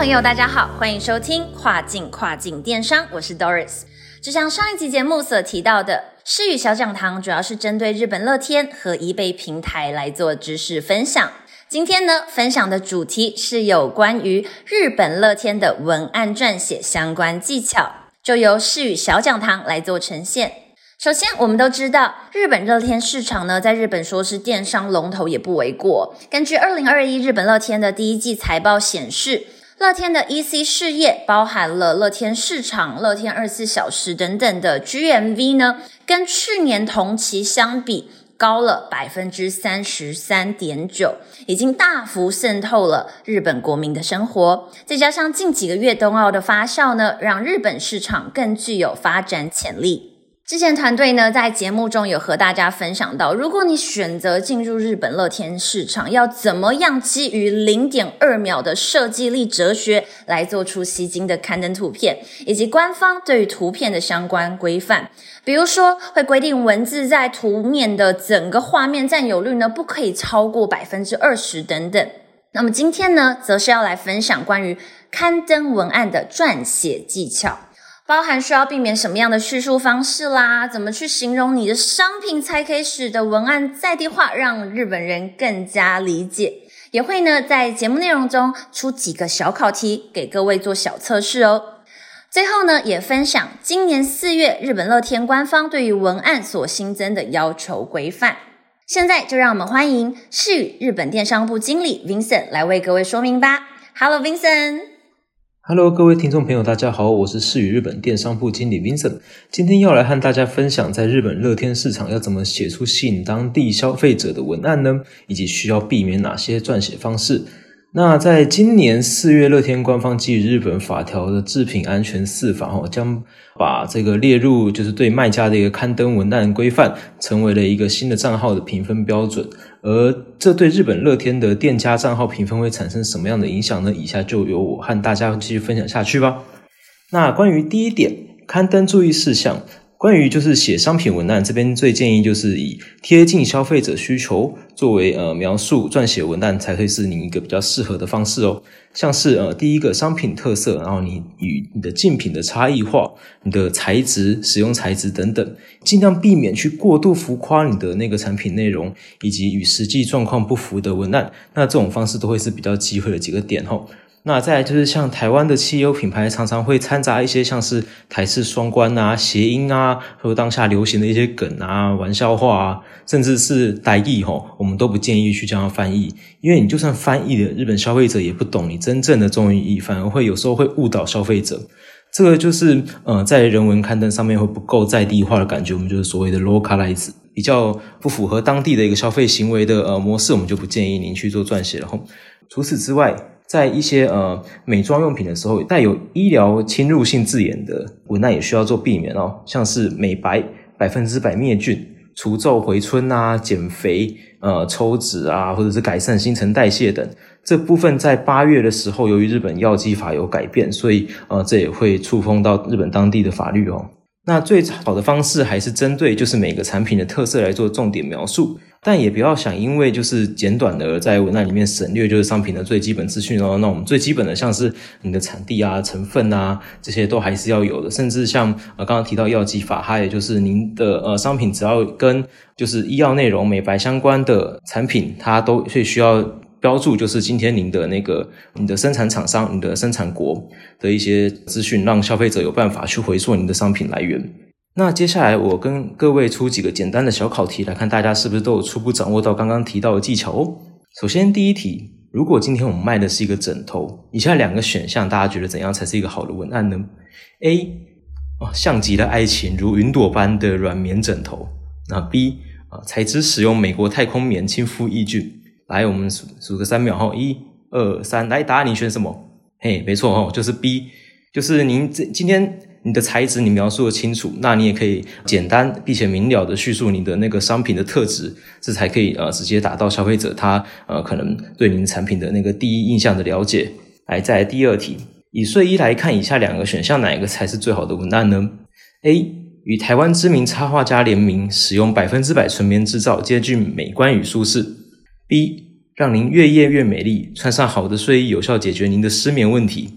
朋友，大家好，欢迎收听跨境跨境电商，我是 Doris。就像上一集节目所提到的，诗语小讲堂主要是针对日本乐天和易贝平台来做知识分享。今天呢，分享的主题是有关于日本乐天的文案撰写相关技巧，就由诗语小讲堂来做呈现。首先，我们都知道日本乐天市场呢，在日本说是电商龙头也不为过。根据二零二一日本乐天的第一季财报显示。乐天的 EC 事业包含了乐天市场、乐天二十四小时等等的 GMV 呢，跟去年同期相比高了百分之三十三点九，已经大幅渗透了日本国民的生活。再加上近几个月冬奥的发酵呢，让日本市场更具有发展潜力。之前团队呢在节目中有和大家分享到，如果你选择进入日本乐天市场，要怎么样基于零点二秒的设计力哲学来做出吸睛的刊登图片，以及官方对于图片的相关规范，比如说会规定文字在图面的整个画面占有率呢不可以超过百分之二十等等。那么今天呢，则是要来分享关于刊登文案的撰写技巧。包含需要避免什么样的叙述方式啦？怎么去形容你的商品才可以使得文案在地化，让日本人更加理解？也会呢在节目内容中出几个小考题给各位做小测试哦。最后呢，也分享今年四月日本乐天官方对于文案所新增的要求规范。现在就让我们欢迎世宇日本电商部经理 Vincent 来为各位说明吧。Hello Vincent。Hello，各位听众朋友，大家好，我是世宇日本电商部经理 Vincent，今天要来和大家分享，在日本乐天市场要怎么写出吸引当地消费者的文案呢？以及需要避免哪些撰写方式？那在今年四月，乐天官方基于日本法条的制品安全四法，哦，将把这个列入就是对卖家的一个刊登文案规范，成为了一个新的账号的评分标准。而这对日本乐天的店家账号评分会产生什么样的影响呢？以下就由我和大家继续分享下去吧。那关于第一点，刊登注意事项。关于就是写商品文案，这边最建议就是以贴近消费者需求作为呃描述撰写文案，才会是你一个比较适合的方式哦。像是呃第一个商品特色，然后你与你的竞品的差异化，你的材质、使用材质等等，尽量避免去过度浮夸你的那个产品内容，以及与实际状况不符的文案。那这种方式都会是比较忌讳的几个点吼。那再来就是像台湾的汽油品牌，常常会掺杂一些像是台式双关啊、谐音啊，或当下流行的一些梗啊、玩笑话啊，甚至是代译吼，我们都不建议去这样翻译，因为你就算翻译的日本消费者也不懂你真正的中文意，反而会有时候会误导消费者。这个就是呃，在人文刊登上面会不够在地化的感觉，我们就是所谓的 localize，比较不符合当地的一个消费行为的呃模式，我们就不建议您去做撰写了吼。除此之外，在一些呃美妆用品的时候，带有医疗侵入性字眼的文案也需要做避免哦，像是美白、百分之百灭菌、除皱回春啊、减肥、呃抽脂啊，或者是改善新陈代谢等这部分，在八月的时候，由于日本药剂法有改变，所以呃这也会触碰到日本当地的法律哦。那最好的方式还是针对就是每个产品的特色来做重点描述。但也不要想，因为就是简短的在文案里面省略就是商品的最基本资讯哦。那我们最基本的像是你的产地啊、成分啊这些都还是要有的。甚至像呃刚刚提到药剂法，它也就是您的呃商品只要跟就是医药内容、美白相关的产品，它都会需要标注，就是今天您的那个你的生产厂商、你的生产国的一些资讯，让消费者有办法去回溯您的商品来源。那接下来我跟各位出几个简单的小考题，来看大家是不是都有初步掌握到刚刚提到的技巧哦。首先第一题，如果今天我们卖的是一个枕头，以下两个选项大家觉得怎样才是一个好的文案呢？A 啊，像极了爱情，如云朵般的软绵枕头。那 B 啊，材质使用美国太空棉，亲肤抑菌。来，我们数数个三秒哈，一二三，来，答案你选什么？嘿，没错哦，就是 B。就是您这今天你的材质你描述的清楚，那你也可以简单并且明了的叙述你的那个商品的特质，这才可以呃直接达到消费者他呃可能对您产品的那个第一印象的了解。来，再来第二题，以睡衣来看，以下两个选项哪一个才是最好的文案呢？A 与台湾知名插画家联名，使用百分之百纯棉制造，兼具美观与舒适。B 让您越夜越美丽，穿上好的睡衣，有效解决您的失眠问题。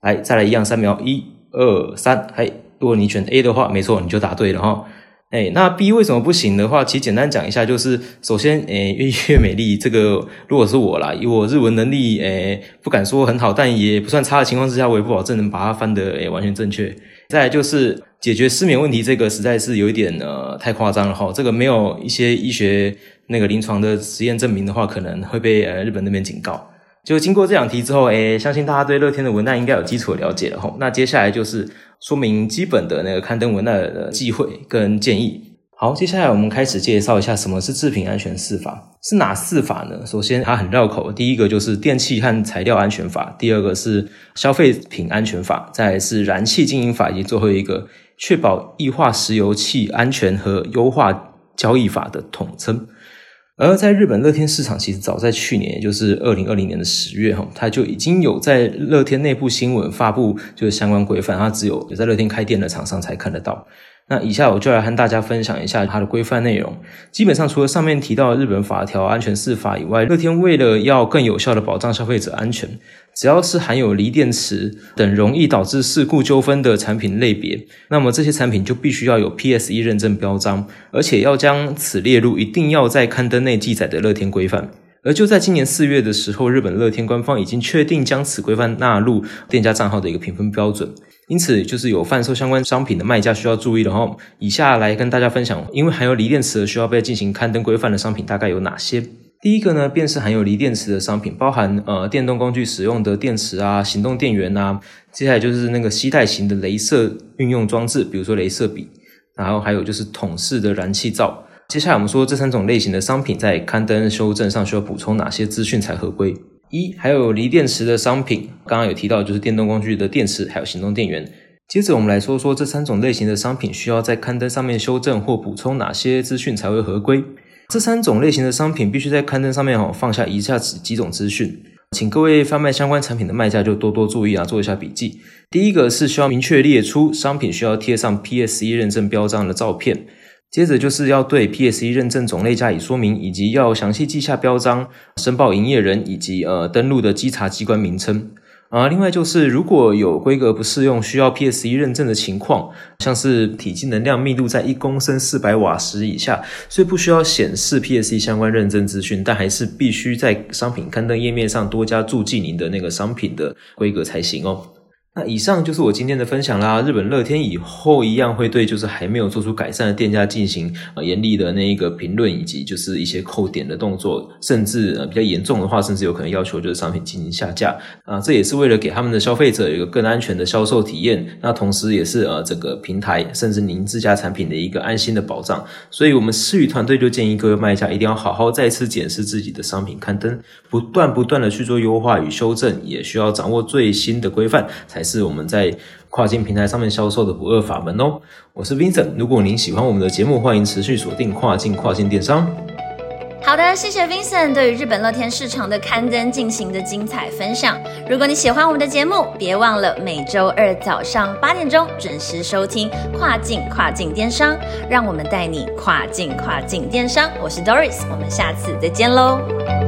来，再来一样三秒，一、二、三。嘿，如果你选 A 的话，没错，你就答对了哈。哎，那 B 为什么不行的话，其实简单讲一下，就是首先，诶，越越美丽，这个如果是我啦，以我日文能力，诶，不敢说很好，但也不算差的情况之下，我也不保证能把它翻得诶完全正确。再就是解决失眠问题，这个实在是有一点呃太夸张了哈，这个没有一些医学那个临床的实验证明的话，可能会被呃日本那边警告。就经过这两题之后，诶，相信大家对乐天的文案应该有基础的了解了哈。那接下来就是说明基本的那个刊登文案的忌讳跟建议。好，接下来我们开始介绍一下什么是制品安全四法，是哪四法呢？首先它很绕口，第一个就是电器和材料安全法，第二个是消费品安全法，再是燃气经营法，以及最后一个确保液化石油气安全和优化交易法的统称。而在日本乐天市场，其实早在去年，也就是二零二零年的十月，哈，它就已经有在乐天内部新闻发布，就是相关规范，它只有有在乐天开店的厂商才看得到。那以下我就来和大家分享一下它的规范内容。基本上，除了上面提到的日本法条安全四法以外，乐天为了要更有效的保障消费者安全，只要是含有锂电池等容易导致事故纠纷的产品类别，那么这些产品就必须要有 PSE 认证标章，而且要将此列入一定要在刊登内记载的乐天规范。而就在今年四月的时候，日本乐天官方已经确定将此规范纳入店家账号的一个评分标准。因此，就是有贩售相关商品的卖家需要注意的哈。以下来跟大家分享，因为含有锂电池而需要被进行刊登规范的商品大概有哪些？第一个呢，便是含有锂电池的商品，包含呃电动工具使用的电池啊、行动电源啊。接下来就是那个吸带型的镭射运用装置，比如说镭射笔，然后还有就是桶式的燃气灶。接下来我们说这三种类型的商品在刊登修正上需要补充哪些资讯才合规？一还有锂电池的商品，刚刚有提到就是电动工具的电池，还有行动电源。接着我们来说说这三种类型的商品需要在刊登上面修正或补充哪些资讯才会合规。这三种类型的商品必须在刊登上面哦放下以下几几种资讯，请各位贩卖相关产品的卖家就多多注意啊，做一下笔记。第一个是需要明确列出商品需要贴上 PSE 认证标章的照片。接着就是要对 PSE 认证种类加以说明，以及要详细记下标章、申报营业人以及呃登录的稽查机关名称啊。另外就是如果有规格不适用需要 PSE 认证的情况，像是体积能量密度在一公升四百瓦时以下，所以不需要显示 PSE 相关认证资讯，但还是必须在商品刊登页面上多加注记您的那个商品的规格才行哦。那以上就是我今天的分享啦。日本乐天以后一样会对就是还没有做出改善的店家进行呃严厉的那一个评论，以及就是一些扣点的动作，甚至呃比较严重的话，甚至有可能要求就是商品进行下架啊。这也是为了给他们的消费者有一个更安全的销售体验，那同时也是呃整个平台甚至您自家产品的一个安心的保障。所以，我们思宇团队就建议各位卖家一定要好好再次检视自己的商品刊登，不断不断的去做优化与修正，也需要掌握最新的规范才才。是我们在跨境平台上面销售的不二法门哦。我是 Vincent，如果您喜欢我们的节目，欢迎持续锁定跨境跨境电商。好的，谢谢 Vincent 对于日本乐天市场的刊登进行的精彩分享。如果你喜欢我们的节目，别忘了每周二早上八点钟准时收听跨境跨境电商，让我们带你跨境跨境电商。我是 Doris，我们下次再见喽。